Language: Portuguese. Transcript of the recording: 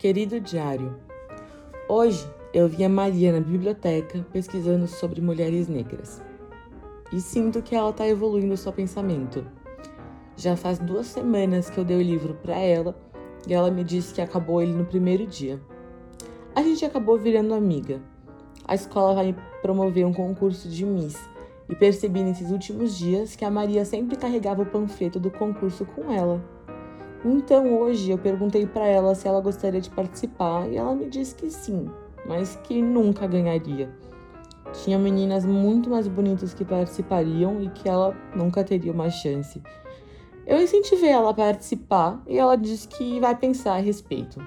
Querido diário, hoje eu vi a Maria na biblioteca pesquisando sobre mulheres negras e sinto que ela está evoluindo o seu pensamento. Já faz duas semanas que eu dei o livro para ela e ela me disse que acabou ele no primeiro dia. A gente acabou virando amiga. A escola vai promover um concurso de Miss e percebi nesses últimos dias que a Maria sempre carregava o panfleto do concurso com ela. Então hoje eu perguntei para ela se ela gostaria de participar e ela me disse que sim, mas que nunca ganharia. Tinha meninas muito mais bonitas que participariam e que ela nunca teria uma chance. Eu incentivei ela a participar e ela disse que vai pensar a respeito.